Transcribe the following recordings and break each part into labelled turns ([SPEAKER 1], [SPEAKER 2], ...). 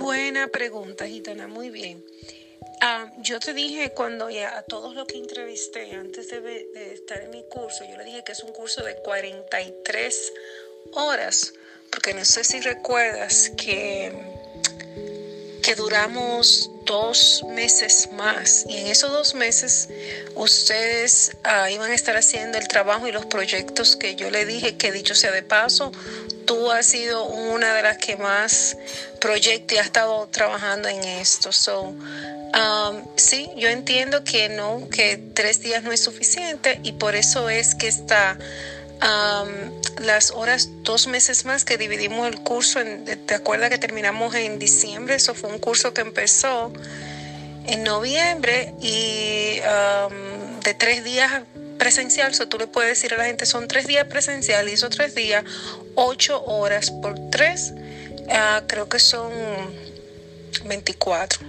[SPEAKER 1] buena pregunta, Gitana, muy bien. Ah, yo te dije cuando ya a todos los que entrevisté antes de, estar en mi curso, yo le dije que es un curso de 43 horas, porque no sé si recuerdas que, que duramos dos meses más y en esos dos meses ustedes ah, iban a estar haciendo el trabajo y los proyectos que yo le dije que dicho sea de paso, tú has sido una de las que más proyecta y ha estado trabajando en esto. So, um, sí, yo entiendo que no, que tres días no es suficiente y por eso es que está um, las horas dos meses más que dividimos el curso. ¿Te acuerdas que terminamos en diciembre? Eso fue un curso que empezó en noviembre y um, de tres días presencial, so tú le puedes decir a la gente son tres días presencial y esos tres días, ocho horas por tres, uh, creo que son 24,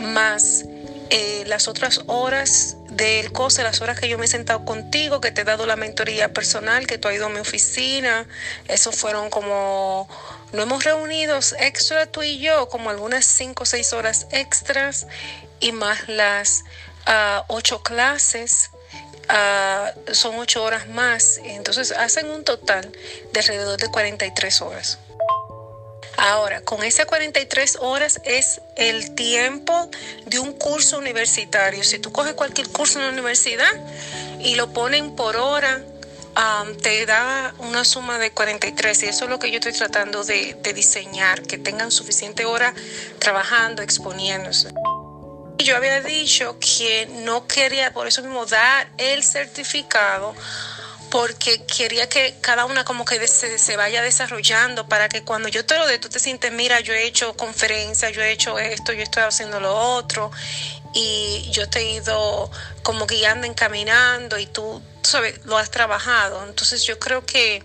[SPEAKER 1] más eh, las otras horas del COSE, las horas que yo me he sentado contigo, que te he dado la mentoría personal, que tú has ido a mi oficina, eso fueron como, no hemos reunido extra tú y yo, como algunas cinco o seis horas extras y más las uh, ocho clases son ocho horas más, entonces hacen un total de alrededor de 43 horas. Ahora, con esas 43 horas es el tiempo de un curso universitario. Si tú coges cualquier curso en la universidad y lo ponen por hora, te da una suma de 43 y eso es lo que yo estoy tratando de, de diseñar, que tengan suficiente hora trabajando, exponiéndose. Yo había dicho que no quería por eso mismo dar el certificado porque quería que cada una como que se, vaya desarrollando para que cuando yo te lo dé, tú te sientes, mira, yo he hecho conferencias, yo he hecho esto, yo estoy haciendo lo otro, y yo te he ido como guiando, encaminando, y tú, sabes, lo has trabajado. Entonces yo creo que,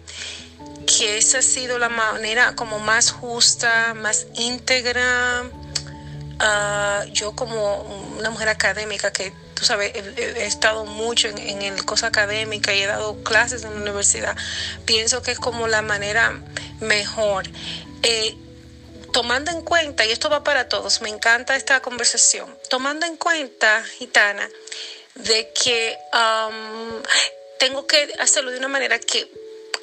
[SPEAKER 1] que esa ha sido la manera como más justa, más íntegra, Uh, yo como una mujer académica que tú sabes, he, estado mucho en, en, el cosa académica y he dado clases en la universidad, pienso que es como la manera mejor. Eh, tomando en cuenta, y esto va para todos, me encanta esta conversación, tomando en cuenta, Gitana, de que tengo que hacerlo de una manera que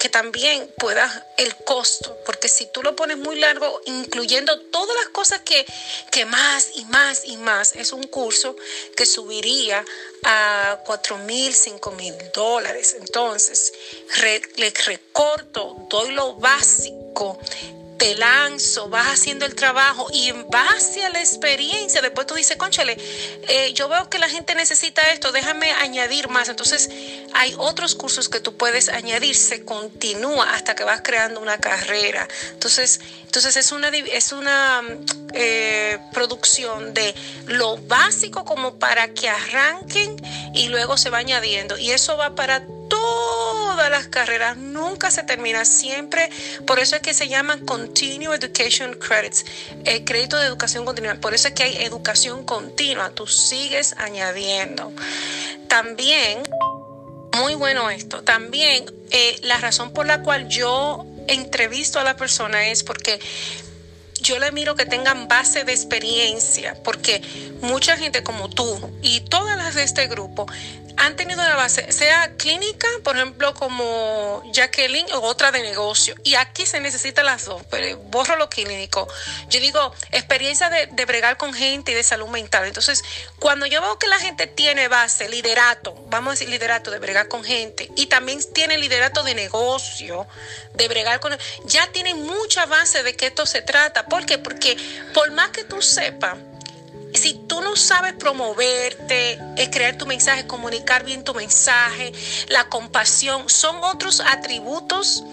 [SPEAKER 1] que también pueda el costo, porque si tú lo pones muy largo, incluyendo todas las cosas que, que más y más y más, es un curso que subiría a cuatro mil, cinco mil dólares. Entonces, le recorto, doy lo básico te lanzo, vas haciendo el trabajo y en base a la experiencia, después tú dices, conchale, eh, yo veo que la gente necesita esto, déjame añadir más. Entonces, hay otros cursos que tú puedes añadir, se continúa hasta que vas creando una carrera. Entonces, entonces es una, es una eh, producción de lo básico como para que arranquen y luego se va añadiendo. Y eso va para todas las carreras, nunca se termina, siempre, por eso es que se llaman Continuous Education Credits, el crédito de educación continua, por eso es que hay educación continua, tú sigues añadiendo. También, muy bueno esto, también eh, la razón por la cual yo entrevisto a la persona es porque yo le miro que tengan base de experiencia, porque mucha gente como tú y todas las de este grupo han tenido una base, sea clínica, por ejemplo, como Jacqueline, o otra de negocio. Y aquí se necesitan las dos, pero borro lo clínico. Yo digo, experiencia de, de, bregar con gente y de salud mental. Entonces, cuando yo veo que la gente tiene base, liderato, vamos a decir liderato de bregar con gente, y también tiene liderato de negocio, de bregar con... Ya tienen mucha base de que esto se trata. ¿Por qué? Porque por más que tú sepas, si tú no sabes promoverte, crear tu mensaje, comunicar bien tu mensaje, la compasión, son otros atributos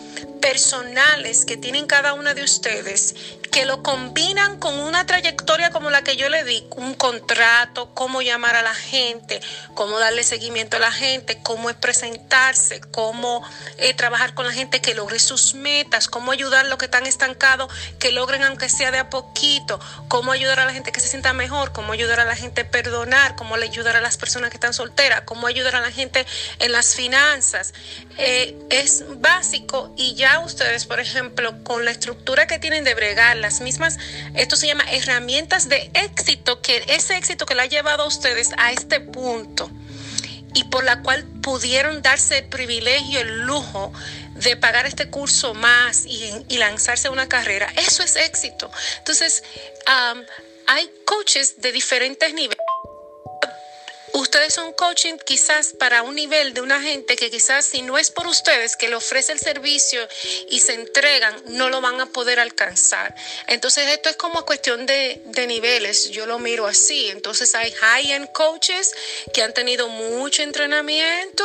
[SPEAKER 1] personales que tienen cada una de ustedes que lo combinan con una trayectoria como la que yo le di, un contrato, cómo llamar a la gente, cómo darle seguimiento a la gente, cómo es presentarse, cómo eh, trabajar con la gente que logre sus metas, cómo ayudar a los que están estancados, que logren aunque sea de a poquito, cómo ayudar a la gente que se sienta mejor, cómo ayudar a la gente a perdonar, cómo ayudar a las personas que están solteras, cómo ayudar a la gente en las finanzas. Eh, es básico y ya ustedes, por ejemplo, con la estructura que tienen de bregar, las mismas, esto se llama herramientas de éxito, que ese éxito que le ha llevado a ustedes a este punto y por la cual pudieron darse el privilegio, el lujo de pagar este curso más y, lanzarse a una carrera, eso es éxito. Entonces, hay coaches de diferentes niveles ustedes son coaching quizás para un nivel de una gente que quizás si no es por ustedes que le ofrece el servicio y se entregan, no lo van a poder alcanzar. Entonces esto es como cuestión de, de niveles, yo lo miro así. Entonces hay high-end coaches que han tenido mucho entrenamiento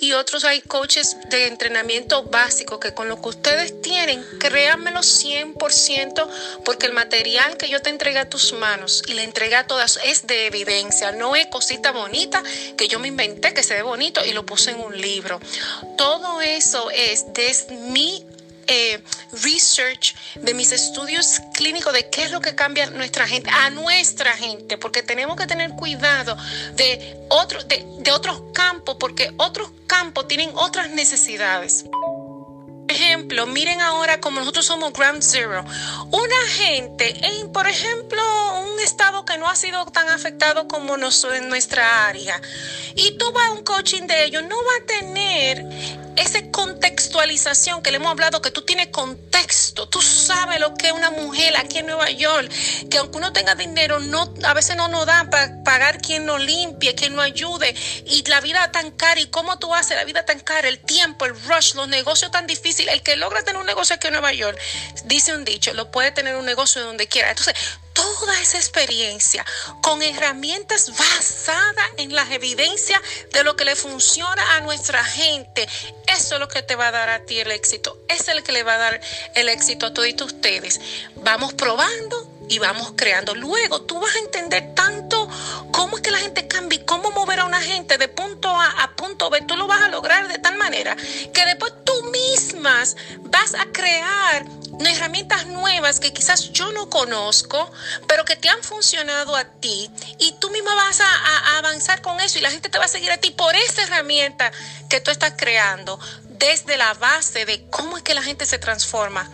[SPEAKER 1] y otros hay coaches de entrenamiento básico que con lo que ustedes tienen, créanmelo 100% porque el material que yo te entregué a tus manos y le entregué a todas es de evidencia, no es cosita bonita que yo me inventé, que se ve bonito y lo puse en un libro. Todo eso es desde mi eh, research, de mis estudios clínicos de qué es lo que cambia nuestra gente, a nuestra gente, porque tenemos que tener cuidado de, de otros campos, porque otros campos tienen otras necesidades miren ahora como nosotros somos Ground Zero. Una gente en, por ejemplo, un estado que no ha sido tan afectado como nosotros en nuestra área, y tú vas a un coaching de ellos, no va a tener esa contextualización que le hemos hablado, que tú tienes contexto, tú sabes lo que es una mujer aquí en Nueva York, que aunque uno tenga dinero, no, a veces no nos da para pagar quien nos limpie, quien nos ayude, y la vida tan cara, y cómo tú haces la vida tan cara, el tiempo, el rush, los negocios tan difíciles, que logra tener un negocio aquí en Nueva York, dice un dicho, lo puede tener un negocio donde quiera. Entonces, toda esa experiencia con herramientas basadas en las evidencias de lo que le funciona a nuestra gente. Eso es lo que te va a dar a ti el éxito. Es el que le va a dar el éxito a todos ustedes. Vamos probando y vamos creando. Luego tú vas a entender tanto cómo es que la gente cambia y cómo mover a una gente de punto A a punto B. Tú lo vas a lograr de tal manera que después tú mismas vas a crear herramientas nuevas que quizás yo no conozco, pero que te han funcionado a ti y tú misma vas a, avanzar con eso y la gente te va a seguir a ti por esa herramienta que tú estás creando desde la base de cómo es que la gente se transforma.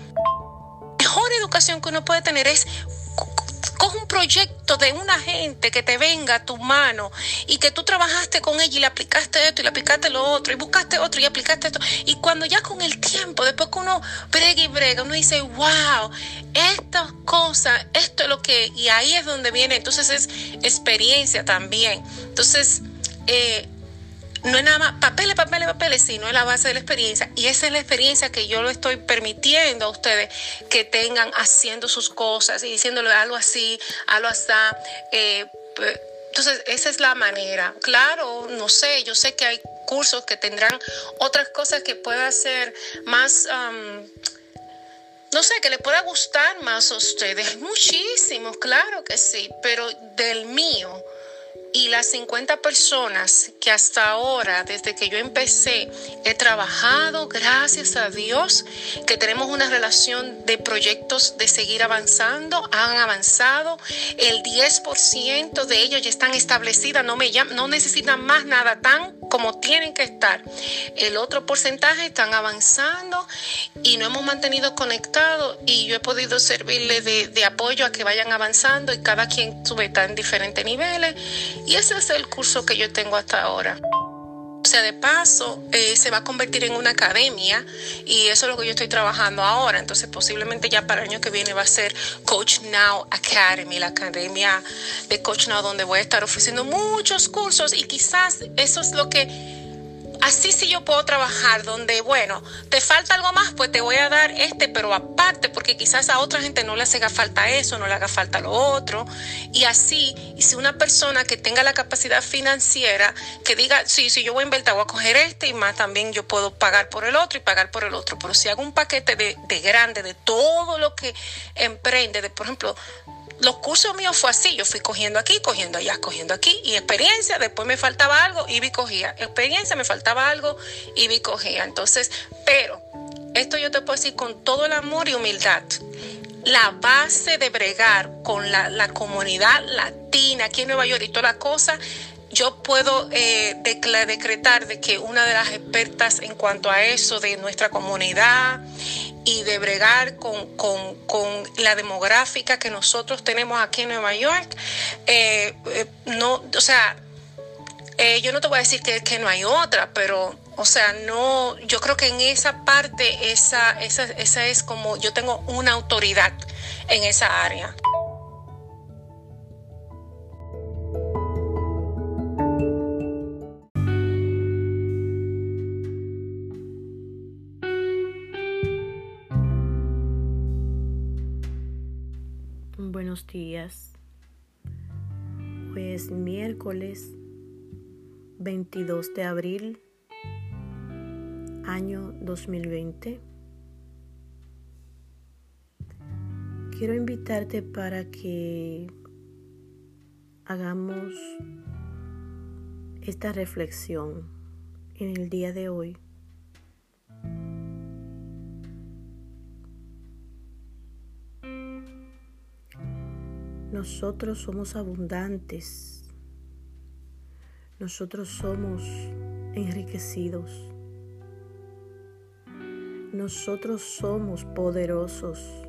[SPEAKER 1] Mejor educación que uno puede tener es coge un proyecto de una gente que te venga a tu mano y que tú trabajaste con ella y le aplicaste esto y le aplicaste lo otro y buscaste otro y aplicaste esto. Y cuando ya con el tiempo, después que uno brega y brega, uno dice, wow, estas cosas, esto es lo que, y ahí es donde viene, entonces es experiencia también. Entonces, eh, no es nada más papeles, papeles, papeles, sino es la base de la experiencia. Y esa es la experiencia que yo lo estoy permitiendo a ustedes que tengan haciendo sus cosas y diciéndole algo así, algo así. Eh, entonces, esa es la manera. Claro, no sé, yo sé que hay cursos que tendrán otras cosas que puedan ser más... no sé, que le pueda gustar más a ustedes. Muchísimos, claro que sí, pero del mío y las 50 personas que hasta ahora, desde que yo empecé, he trabajado, gracias a Dios, que tenemos una relación de proyectos de seguir avanzando, han avanzado. El 10% de ellos ya están establecidas, no, me no necesitan más nada tan como tienen que estar. El otro porcentaje están avanzando y no hemos mantenido conectados y yo he podido servirle de, apoyo a que vayan avanzando y cada quien sube está en diferentes niveles y ese es el curso que yo tengo hasta ahora. O sea, de paso, eh, se va a convertir en una academia y eso es lo que yo estoy trabajando ahora. Entonces, posiblemente ya para el año que viene va a ser Coach Now Academy, la academia de Coach Now, donde voy a estar ofreciendo muchos cursos y quizás eso es lo que Así sí yo puedo trabajar donde, bueno, te falta algo más, pues te voy a dar este, pero aparte, porque quizás a otra gente no le haga falta eso, no le haga falta lo otro. Y así, y si una persona que tenga la capacidad financiera, que diga, sí, si yo voy a invertir, voy a coger este y más, también yo puedo pagar por el otro y pagar por el otro. Pero si hago un paquete de, de grande de todo lo que emprende, de por ejemplo, los cursos míos fue así, yo fui cogiendo aquí, cogiendo allá, cogiendo aquí, y experiencia, después me faltaba algo y vi cogía, experiencia, me faltaba algo y vi cogía. Entonces, pero esto yo te puedo decir con todo el amor y humildad. La base de bregar con la, la comunidad latina aquí en Nueva York y toda la cosa yo puedo eh, decretar de que una de las expertas en cuanto a eso de nuestra comunidad y de bregar con, la demográfica que nosotros tenemos aquí en Nueva York, eh, eh, no, o sea, yo no te voy a decir que, que, no hay otra, pero, o sea, no, yo creo que en esa parte, esa, esa, esa es como, yo tengo una autoridad en esa área.
[SPEAKER 2] Buenos días. Hoy es miércoles 22 de abril, año 2020. Quiero invitarte para que hagamos esta reflexión en el día de hoy. Nosotros somos abundantes. Nosotros somos enriquecidos. Nosotros somos poderosos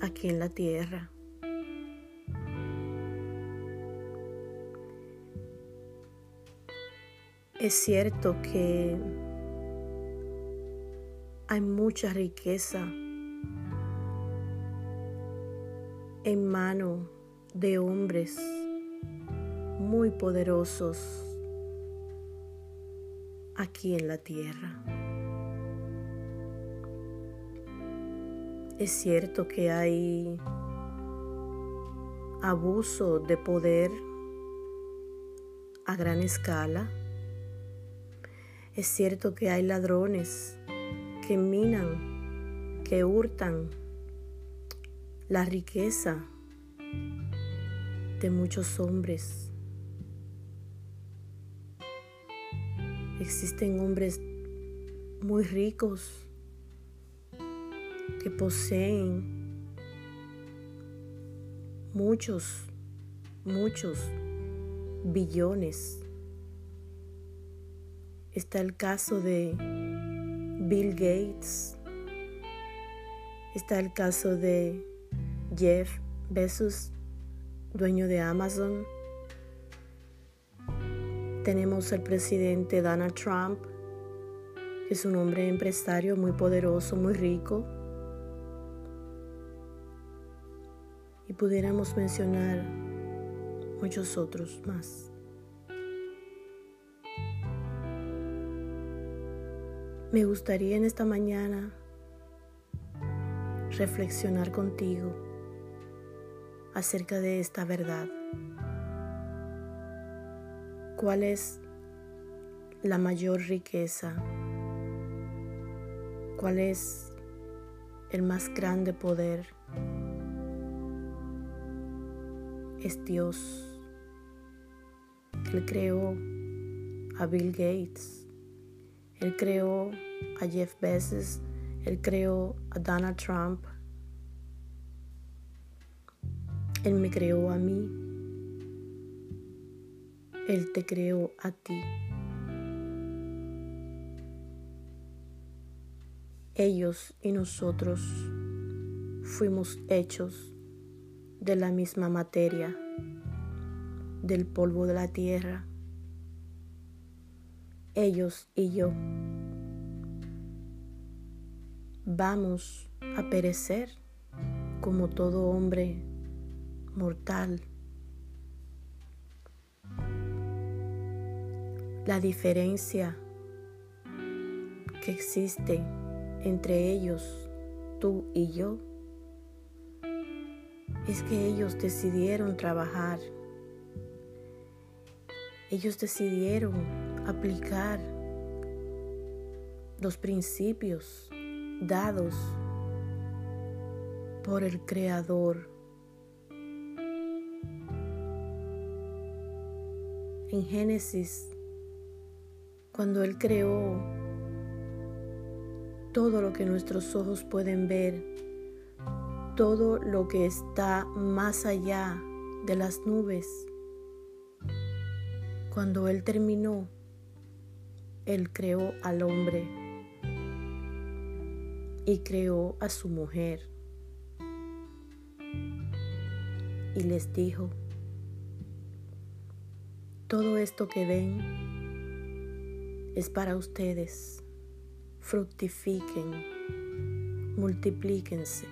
[SPEAKER 2] aquí en la tierra. Es cierto que hay mucha riqueza en mano de hombres muy poderosos aquí en la tierra. Es cierto que hay abuso de poder a gran escala. Es cierto que hay ladrones que minan, que hurtan la riqueza de muchos hombres. Existen hombres muy ricos que poseen muchos, muchos billones. Está el caso de Bill Gates. Está el caso de Jeff Bezos, dueño de Amazon. Tenemos al presidente Donald Trump, que es un hombre empresario muy poderoso, muy rico. Y pudiéramos mencionar muchos otros más. Me gustaría en esta mañana reflexionar contigo acerca de esta verdad. ¿Cuál es la mayor riqueza? ¿Cuál es el más grande poder? Es Dios. Él creó a Bill Gates. Él creó a Jeff Bezos. Él creó a Donald Trump. Él me creó a mí. Él te creó a ti. Ellos y nosotros fuimos hechos de la misma materia, del polvo de la tierra. Ellos y yo vamos a perecer como todo hombre mortal. La diferencia que existe entre ellos, tú y yo, es que ellos decidieron trabajar. Ellos decidieron aplicar los principios dados por el Creador en Génesis, cuando Él creó todo lo que nuestros ojos pueden ver, todo lo que está más allá de las nubes. Cuando Él terminó, Él creó al hombre y creó a su mujer. Y les dijo, todo esto que ven es para ustedes. Fructifiquen, multiplíquense,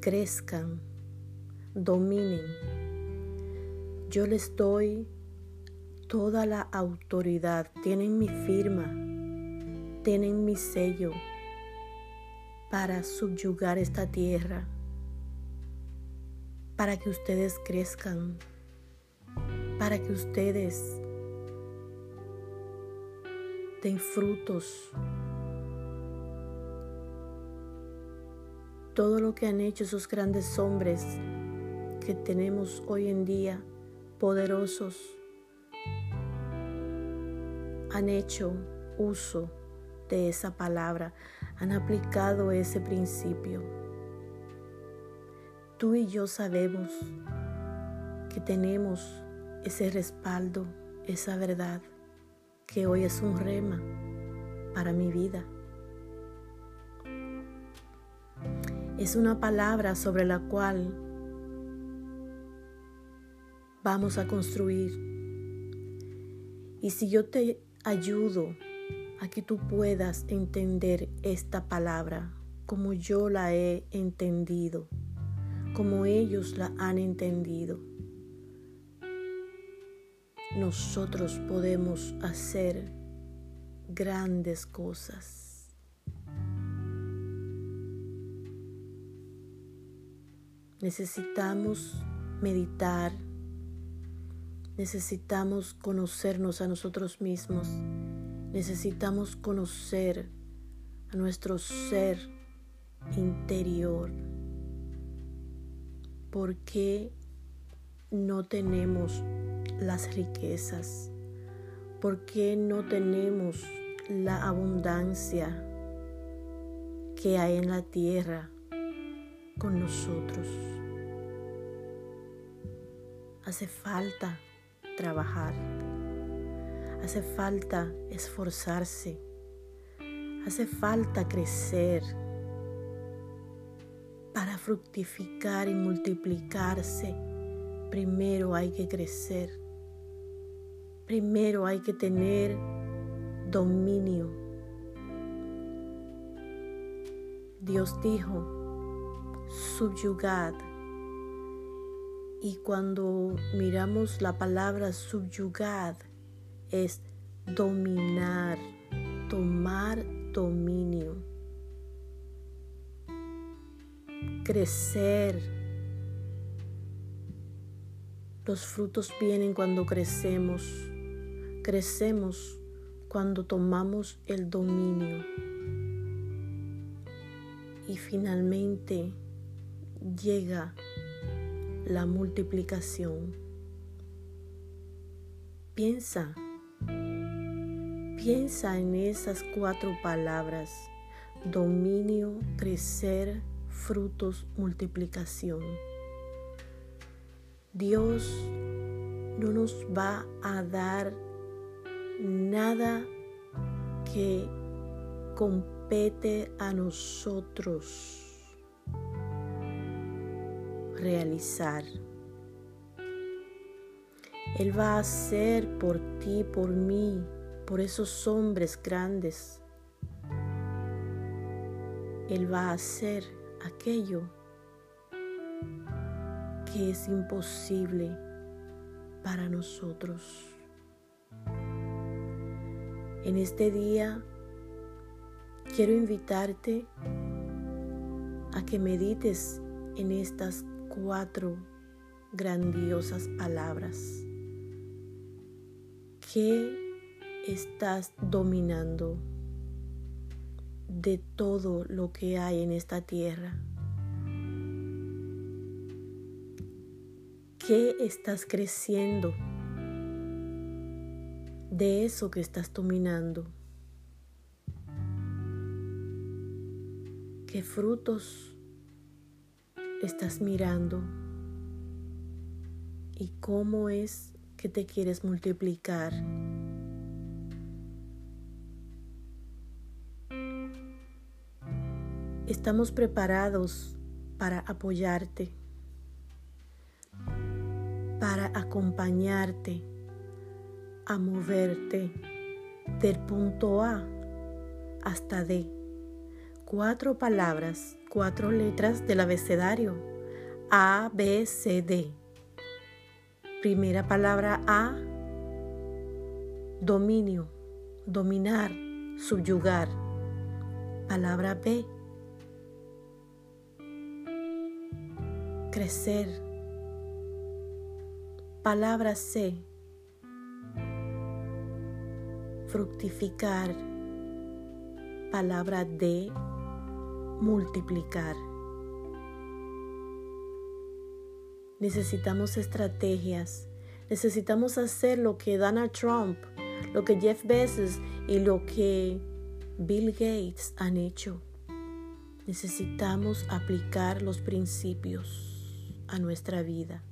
[SPEAKER 2] crezcan, dominen. Yo les doy toda la autoridad, tienen mi firma, tienen mi sello para subyugar esta tierra, para que ustedes crezcan, para que ustedes den frutos. Todo lo que han hecho esos grandes hombres que tenemos hoy en día, poderosos, han hecho uso de esa palabra, han aplicado ese principio. Tú y yo sabemos que tenemos ese respaldo, esa verdad, que hoy es un rema para mi vida. Es una palabra sobre la cual vamos a construir. Y si yo te ayudo a que tú puedas entender esta palabra como yo la he entendido, como ellos la han entendido. Nosotros podemos hacer grandes cosas. Necesitamos meditar Necesitamos conocernos a nosotros mismos. Necesitamos conocer a nuestro ser interior. ¿Por qué no tenemos las riquezas? ¿Por qué no tenemos la abundancia que hay en la tierra con nosotros? Hace falta trabajar. Hace falta esforzarse. Hace falta crecer para fructificar y multiplicarse. Primero hay que crecer. Primero hay que tener dominio. Dios dijo, subyugad y cuando miramos la palabra subyugad, es dominar, tomar dominio, crecer. Los frutos vienen cuando crecemos. Crecemos cuando tomamos el dominio. Y finalmente llega la multiplicación. Piensa, piensa en esas cuatro palabras, dominio, crecer, frutos, multiplicación. Dios no nos va a dar nada que compete a nosotros realizar. Él va a hacer por ti, por mí, por esos hombres grandes. Él va a hacer aquello que es imposible para nosotros. En este día quiero invitarte a que medites en estas cuatro grandiosas palabras. ¿Qué estás dominando de todo lo que hay en esta tierra? ¿Qué estás creciendo de eso que estás dominando? ¿Qué frutos estás mirando y cómo es que te quieres multiplicar. Estamos preparados para apoyarte, para acompañarte a moverte del punto A hasta D. Cuatro palabras, cuatro letras del abecedario. A, B, C, D. Primera palabra A, dominio, dominar, subyugar. Palabra B, crecer. Palabra C. Fructificar. Palabra D. Multiplicar. Necesitamos estrategias. Necesitamos hacer lo que Donald Trump, lo que Jeff Bezos y lo que Bill Gates han hecho. Necesitamos aplicar los principios a nuestra vida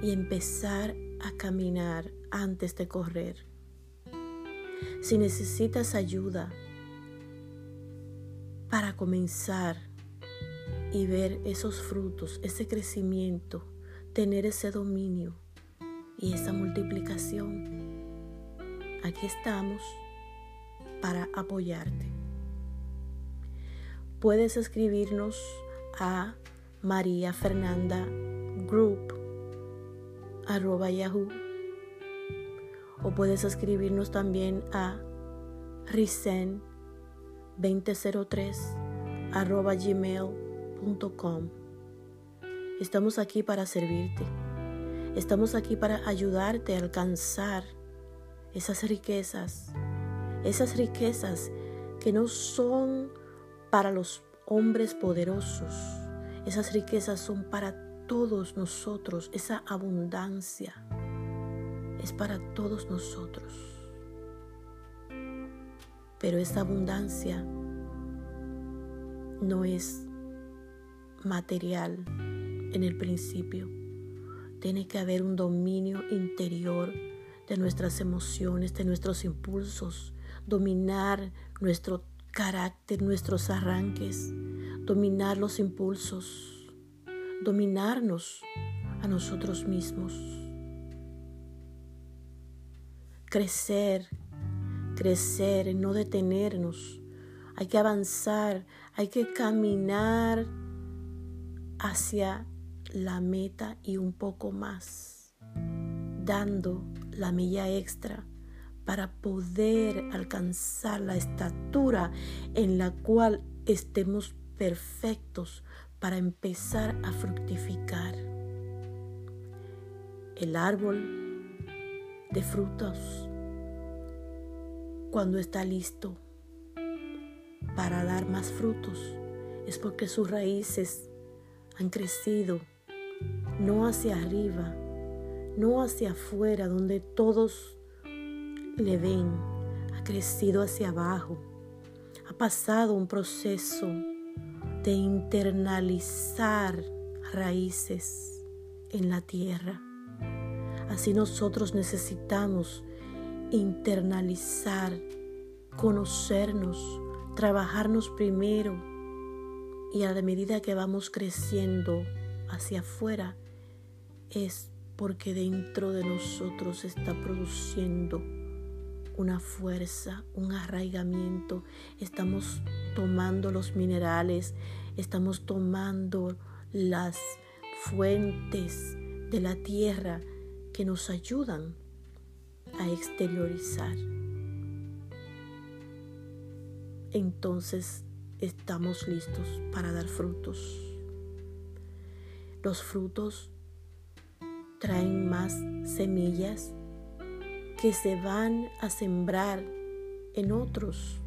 [SPEAKER 2] y empezar a caminar antes de correr. Si necesitas ayuda para comenzar y ver esos frutos, ese crecimiento, tener ese dominio y esa multiplicación, aquí estamos para apoyarte. Puedes escribirnos a María Fernanda Group arroba yahoo o puedes escribirnos también a risen 2003 arroba gmail.com estamos aquí para servirte. Estamos aquí para ayudarte a alcanzar esas riquezas. Esas riquezas que no son para los hombres poderosos. Esas riquezas son para todos nosotros, esa abundancia es para todos nosotros. Pero esa abundancia no es material en el principio. Tiene que haber un dominio interior de nuestras emociones, de nuestros impulsos, dominar nuestro carácter, nuestros arranques, dominar los impulsos, dominarnos a nosotros mismos. Crecer, crecer, no detenernos. Hay que avanzar, hay que caminar hacia la meta y un poco más, dando la milla extra para poder alcanzar la estatura en la cual estemos perfectos para empezar a fructificar. El árbol de frutos, cuando está listo para dar más frutos, es porque sus raíces han crecido, no hacia arriba, no hacia afuera, donde todos le ven, ha crecido hacia abajo, ha pasado un proceso de internalizar raíces en la tierra. Así nosotros necesitamos internalizar, conocernos, trabajarnos primero y a la medida que vamos creciendo hacia afuera es porque dentro de nosotros está produciendo una fuerza, un arraigamiento. Estamos tomando los minerales, estamos tomando las fuentes de la tierra que nos ayudan a exteriorizar. Entonces estamos listos para dar frutos. Los frutos traen más semillas que se van a sembrar en otros.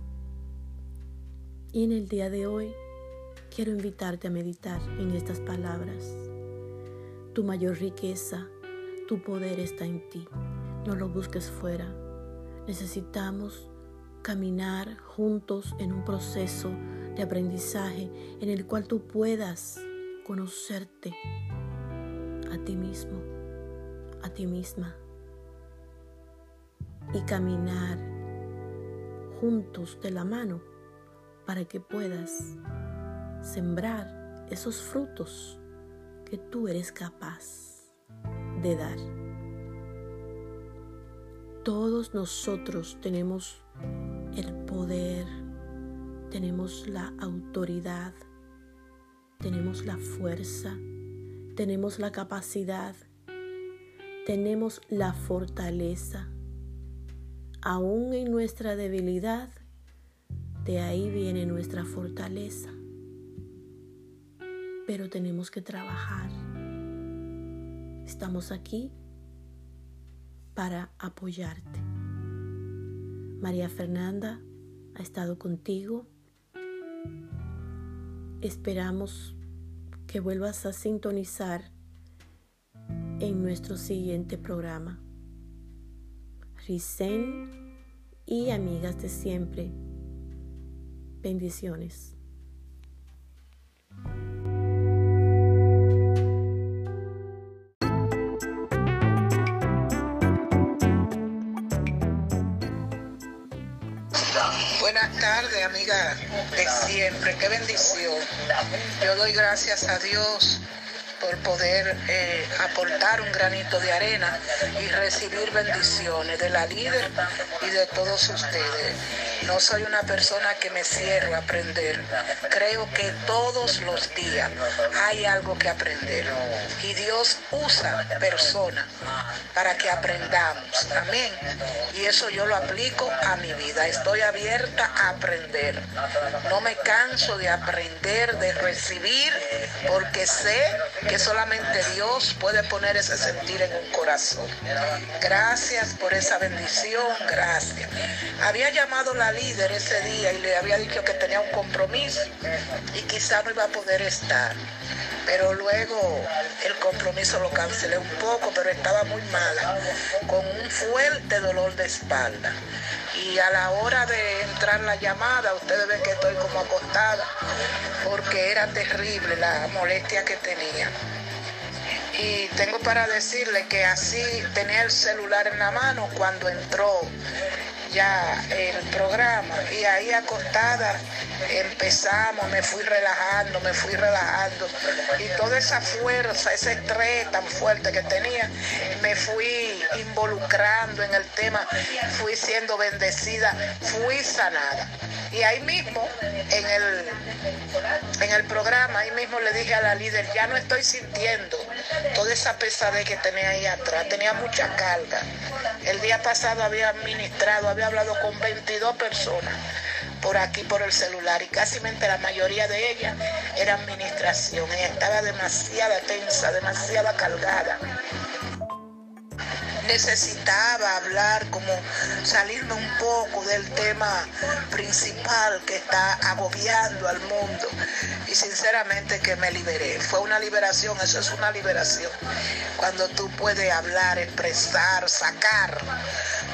[SPEAKER 2] Y en el día de hoy quiero invitarte a meditar en estas palabras. Tu mayor riqueza, tu poder está en ti. No lo busques fuera. Necesitamos caminar juntos en un proceso de aprendizaje en el cual tú puedas conocerte a ti mismo, a ti misma y caminar juntos de la mano para que puedas sembrar esos frutos que tú eres capaz de dar. Todos nosotros tenemos el poder, tenemos la autoridad, tenemos la fuerza, tenemos la capacidad, tenemos la fortaleza. Aún en nuestra debilidad, de ahí viene nuestra fortaleza. Pero tenemos que trabajar. Estamos aquí para apoyarte. María Fernanda ha estado contigo. Esperamos que vuelvas a sintonizar en nuestro siguiente programa. Risen y amigas de siempre. Bendiciones.
[SPEAKER 3] Tardes, amiga de siempre. Qué bendición. Yo doy gracias a Dios por poder eh, aportar un granito de arena y recibir bendiciones de la líder y de todos ustedes. No soy una persona que me cierro a aprender. Creo que todos los días hay algo que aprender. Y Dios usa personas para que aprendamos. Amén. Y eso yo lo aplico a mi vida. Estoy abierta a aprender. No me canso de aprender, de recibir, porque sé que solamente Dios puede poner ese sentir en un corazón. Gracias por esa bendición. Gracias. Había llamado la líder ese día y le había dicho que tenía un compromiso y quizá no iba a poder estar. Pero luego el compromiso lo cancelé un poco, pero estaba muy mala, con un fuerte dolor de espalda. Y a la hora de entrar la llamada, ustedes ven que estoy como acostada, porque era terrible la molestia que tenía. Y tengo para decirle que así tenía el celular en la mano cuando entró ya el programa y ahí acostada empezamos, me fui relajando, me fui relajando y toda esa fuerza, ese estrés tan fuerte que tenía, me fui involucrando en el tema, fui siendo bendecida, fui sanada. Y ahí mismo, en el, en el programa, ahí mismo le dije a la líder, ya no estoy sintiendo toda esa pesadez que tenía ahí atrás, tenía mucha carga. El día pasado había administrado, había hablado con 22 personas por aquí por el celular y casi la mayoría de ellas era administración estaba demasiada tensa, demasiada cargada necesitaba hablar, como salirme un poco del tema principal que está agobiando al mundo. Y sinceramente que me liberé. Fue una liberación, eso es una liberación. Cuando tú puedes hablar, expresar, sacar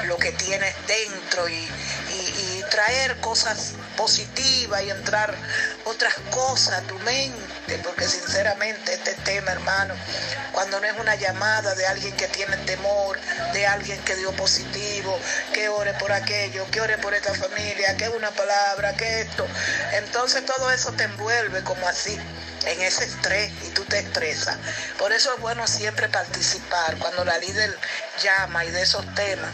[SPEAKER 3] lo que tienes dentro y, y traer cosas positivas y entrar otras cosas tu mente, porque sinceramente este tema, hermano, cuando no es una llamada de alguien que tiene temor, de alguien que dio positivo, que ore por aquello, que ore por esta familia, que una palabra, que esto, entonces todo eso te envuelve como así en ese estrés y tú te estresas. Por eso es bueno siempre participar cuando la líder llama y de esos temas.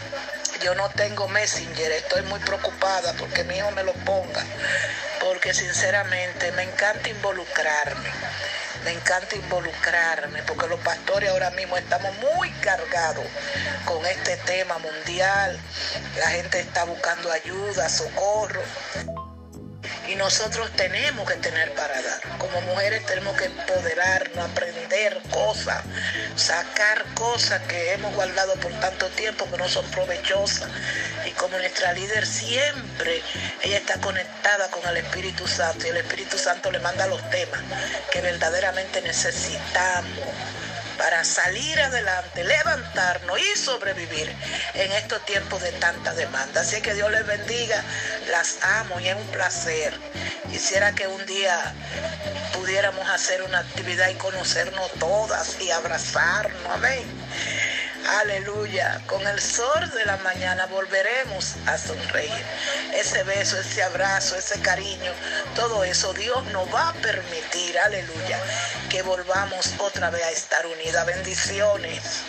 [SPEAKER 3] Yo no tengo Messenger, estoy muy preocupada porque mi hijo me lo ponga, porque sinceramente me encanta involucrarme. Me encanta involucrarme porque los pastores ahora mismo estamos muy cargados con este tema mundial. La gente está buscando ayuda, socorro. Y nosotros tenemos que tener para dar. Como mujeres tenemos que empoderarnos, aprender cosas, sacar cosas que hemos guardado por tanto tiempo que no son provechosas. Y como nuestra líder siempre, ella está conectada con el Espíritu Santo y el Espíritu Santo le manda los temas que verdaderamente necesitamos para salir adelante, levantarnos y sobrevivir en estos tiempos de tanta demanda. Así que Dios les bendiga, las amo y es un placer. Quisiera que un día pudiéramos hacer una actividad y conocernos todas y abrazarnos, amén. aleluya, con el sol de la mañana volveremos a sonreír. Ese beso, ese abrazo, ese cariño, todo eso Dios nos va a permitir, aleluya, que volvamos otra vez a estar unidas. Bendiciones.